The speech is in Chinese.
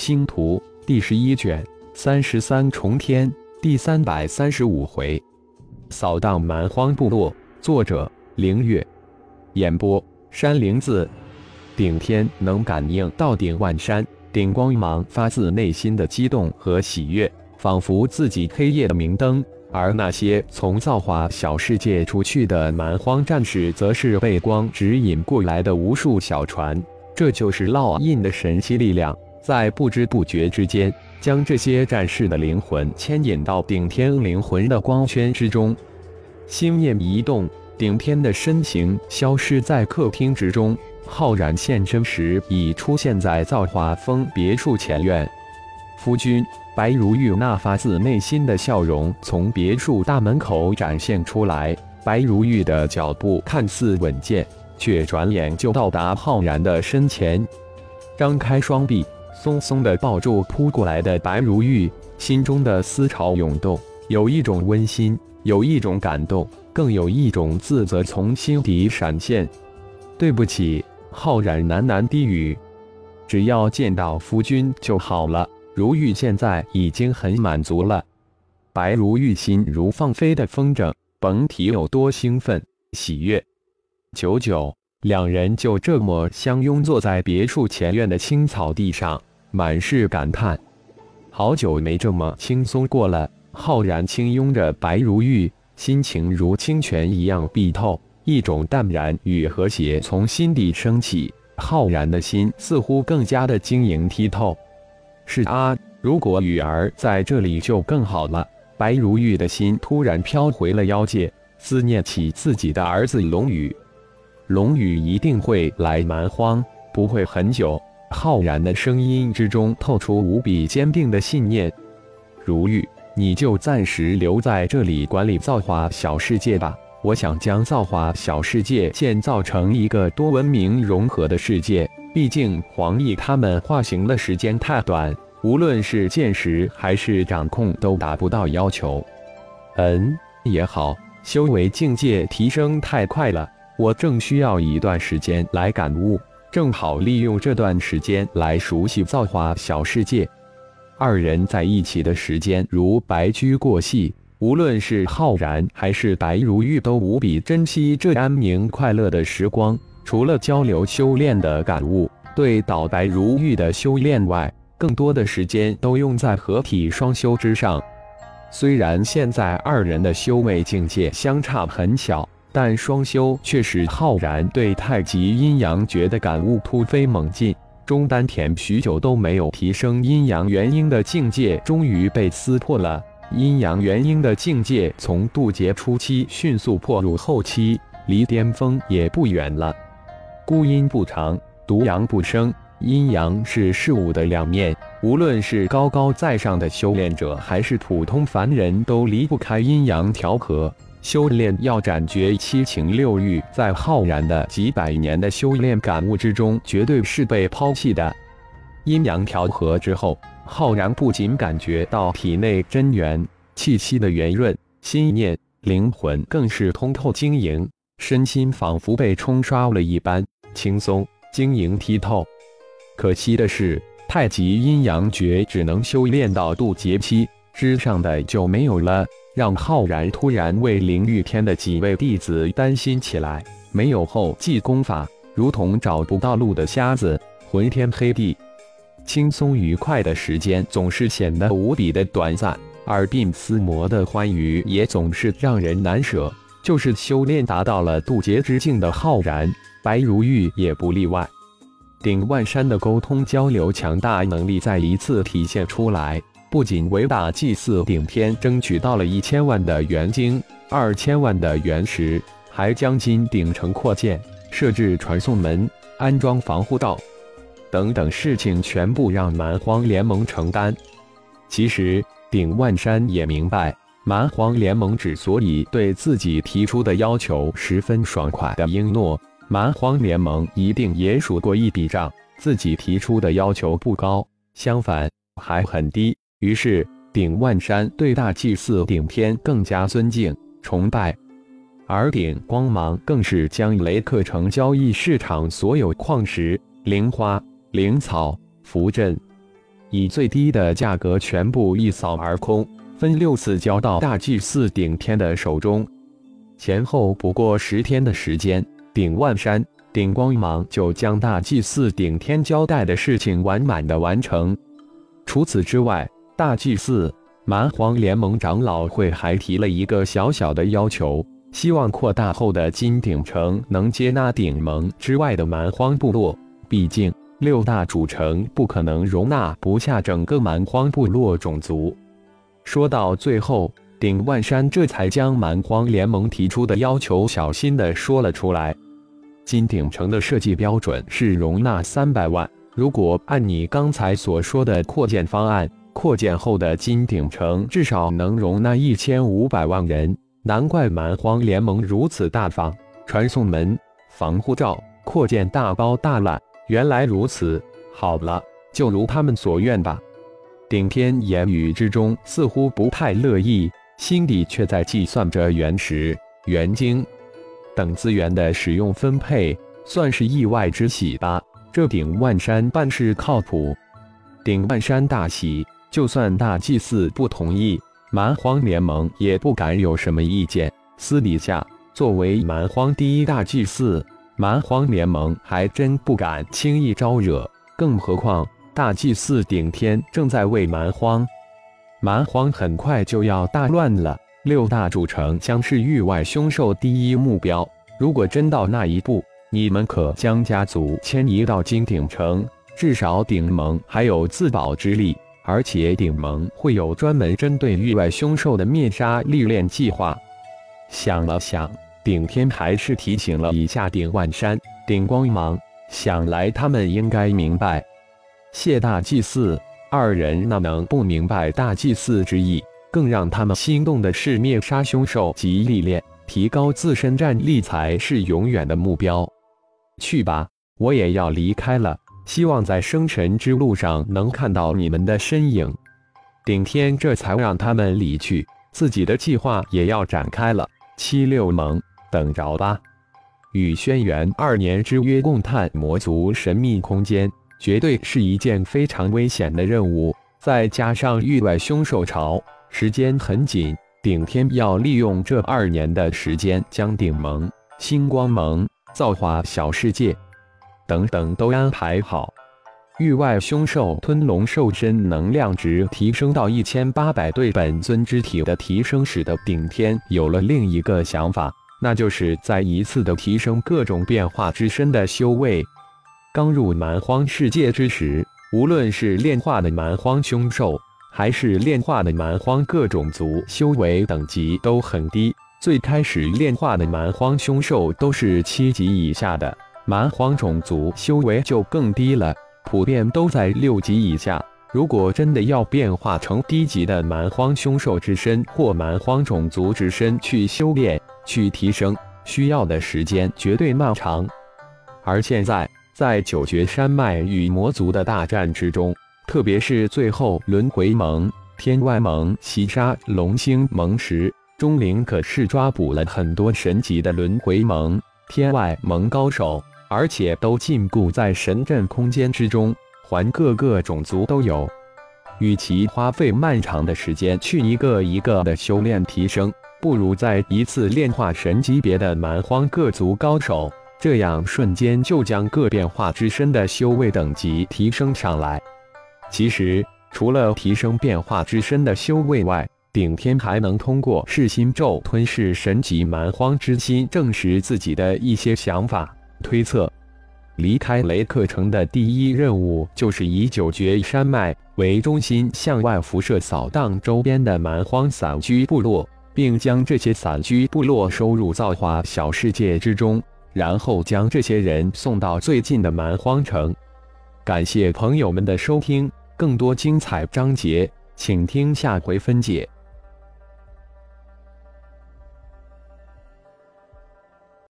星图第十一卷三十三重天第三百三十五回，扫荡蛮荒部落。作者：凌月。演播：山灵子。顶天能感应到顶万山，顶光芒发自内心的激动和喜悦，仿佛自己黑夜的明灯。而那些从造化小世界出去的蛮荒战士，则是被光指引过来的无数小船。这就是烙印的神奇力量。在不知不觉之间，将这些战士的灵魂牵引到顶天灵魂的光圈之中。心念一动，顶天的身形消失在客厅之中。浩然现身时，已出现在造化峰别墅前院。夫君，白如玉那发自内心的笑容从别墅大门口展现出来。白如玉的脚步看似稳健，却转眼就到达浩然的身前，张开双臂。松松的抱住扑过来的白如玉，心中的思潮涌动，有一种温馨，有一种感动，更有一种自责从心底闪现。对不起，浩然喃喃低语：“只要见到夫君就好了。”如玉现在已经很满足了。白如玉心如放飞的风筝，甭提有多兴奋、喜悦。久久，两人就这么相拥坐在别墅前院的青草地上。满是感叹，好久没这么轻松过了。浩然轻拥着白如玉，心情如清泉一样碧透，一种淡然与和谐从心底升起。浩然的心似乎更加的晶莹剔透。是啊，如果雨儿在这里就更好了。白如玉的心突然飘回了妖界，思念起自己的儿子龙宇。龙宇一定会来蛮荒，不会很久。浩然的声音之中透出无比坚定的信念。如玉，你就暂时留在这里管理造化小世界吧。我想将造化小世界建造成一个多文明融合的世界。毕竟黄奕他们化形的时间太短，无论是见识还是掌控都达不到要求。嗯，也好，修为境界提升太快了，我正需要一段时间来感悟。正好利用这段时间来熟悉造化小世界。二人在一起的时间如白驹过隙，无论是浩然还是白如玉，都无比珍惜这安宁快乐的时光。除了交流修炼的感悟，对倒白如玉的修炼外，更多的时间都用在合体双修之上。虽然现在二人的修为境界相差很小。但双修却使浩然对太极阴阳诀的感悟突飞猛进，中丹田许久都没有提升阴阳元婴的境界，终于被撕破了。阴阳元婴的境界从渡劫初期迅速破入后期，离巅峰也不远了。孤阴不长，独阳不生，阴阳是事物的两面，无论是高高在上的修炼者，还是普通凡人，都离不开阴阳调和。修炼要斩绝七情六欲，在浩然的几百年的修炼感悟之中，绝对是被抛弃的。阴阳调和之后，浩然不仅感觉到体内真元气息的圆润，心念灵魂更是通透晶莹，身心仿佛被冲刷了一般，轻松晶莹剔透。可惜的是，太极阴阳诀只能修炼到渡劫期之上的就没有了。让浩然突然为灵玉天的几位弟子担心起来。没有后继功法，如同找不到路的瞎子，昏天黑地。轻松愉快的时间总是显得无比的短暂，而鬓厮磨的欢愉也总是让人难舍。就是修炼达到了渡劫之境的浩然，白如玉也不例外。顶万山的沟通交流强大能力再一次体现出来。不仅为大祭祀顶天争取到了一千万的元晶、二千万的元石，还将金顶城扩建、设置传送门、安装防护道等等事情全部让蛮荒联盟承担。其实，顶万山也明白，蛮荒联盟之所以对自己提出的要求十分爽快的应诺，蛮荒联盟一定也数过一笔账，自己提出的要求不高，相反还很低。于是，顶万山对大祭司顶天更加尊敬、崇拜，而顶光芒更是将雷克城交易市场所有矿石、灵花、灵草、符阵、以最低的价格全部一扫而空，分六次交到大祭司顶天的手中。前后不过十天的时间，顶万山、顶光芒就将大祭司顶天交代的事情完满的完成。除此之外，大祭司蛮荒联盟长老会还提了一个小小的要求，希望扩大后的金鼎城能接纳鼎盟之外的蛮荒部落。毕竟六大主城不可能容纳不下整个蛮荒部落种族。说到最后，顶万山这才将蛮荒联盟提出的要求小心的说了出来。金鼎城的设计标准是容纳三百万。如果按你刚才所说的扩建方案，扩建后的金鼎城至少能容纳一千五百万人。难怪蛮荒联盟如此大方，传送门、防护罩、扩建大包大揽。原来如此，好了，就如他们所愿吧。顶天言语之中似乎不太乐意，心底却在计算着原石、原晶等资源的使用分配，算是意外之喜吧。这顶万山办事靠谱，顶万山大喜。就算大祭司不同意，蛮荒联盟也不敢有什么意见。私底下，作为蛮荒第一大祭司，蛮荒联盟还真不敢轻易招惹。更何况大祭司顶天正在为蛮荒，蛮荒很快就要大乱了。六大主城将是域外凶兽第一目标。如果真到那一步，你们可将家族迁移到金鼎城，至少鼎盟还有自保之力，而且鼎盟会有专门针对域外凶兽的灭杀历练计划。想了想，顶天还是提醒了一下顶万山、顶光芒，想来他们应该明白。谢大祭祀二人哪能不明白大祭祀之意？更让他们心动的是灭杀凶兽及历练，提高自身战力才是永远的目标。去吧，我也要离开了。希望在生神之路上能看到你们的身影。顶天这才让他们离去，自己的计划也要展开了。七六盟，等着吧。与轩辕二年之约共探魔族神秘空间，绝对是一件非常危险的任务。再加上域外凶兽潮，时间很紧。顶天要利用这二年的时间，将顶盟、星光盟。造化小世界，等等都安排好。域外凶兽吞龙兽身能量值提升到一千八百，对本尊之体的提升使得顶天有了另一个想法，那就是再一次的提升各种变化之身的修为。刚入蛮荒世界之时，无论是炼化的蛮荒凶兽，还是炼化的蛮荒各种族，修为等级都很低。最开始炼化的蛮荒凶兽都是七级以下的，蛮荒种族修为就更低了，普遍都在六级以下。如果真的要变化成低级的蛮荒凶兽之身或蛮荒种族之身去修炼、去提升，需要的时间绝对漫长。而现在，在九绝山脉与魔族的大战之中，特别是最后轮回盟、天外盟袭杀龙星盟时，钟灵可是抓捕了很多神级的轮回盟、天外盟高手，而且都禁锢在神阵空间之中，还各个种族都有。与其花费漫长的时间去一个一个的修炼提升，不如在一次炼化神级别的蛮荒各族高手，这样瞬间就将各变化之身的修为等级提升上来。其实，除了提升变化之身的修为外，顶天还能通过噬心咒吞噬神级蛮荒之心，证实自己的一些想法推测。离开雷克城的第一任务就是以九绝山脉为中心，向外辐射扫荡周边的蛮荒散居部落，并将这些散居部落收入造化小世界之中，然后将这些人送到最近的蛮荒城。感谢朋友们的收听，更多精彩章节，请听下回分解。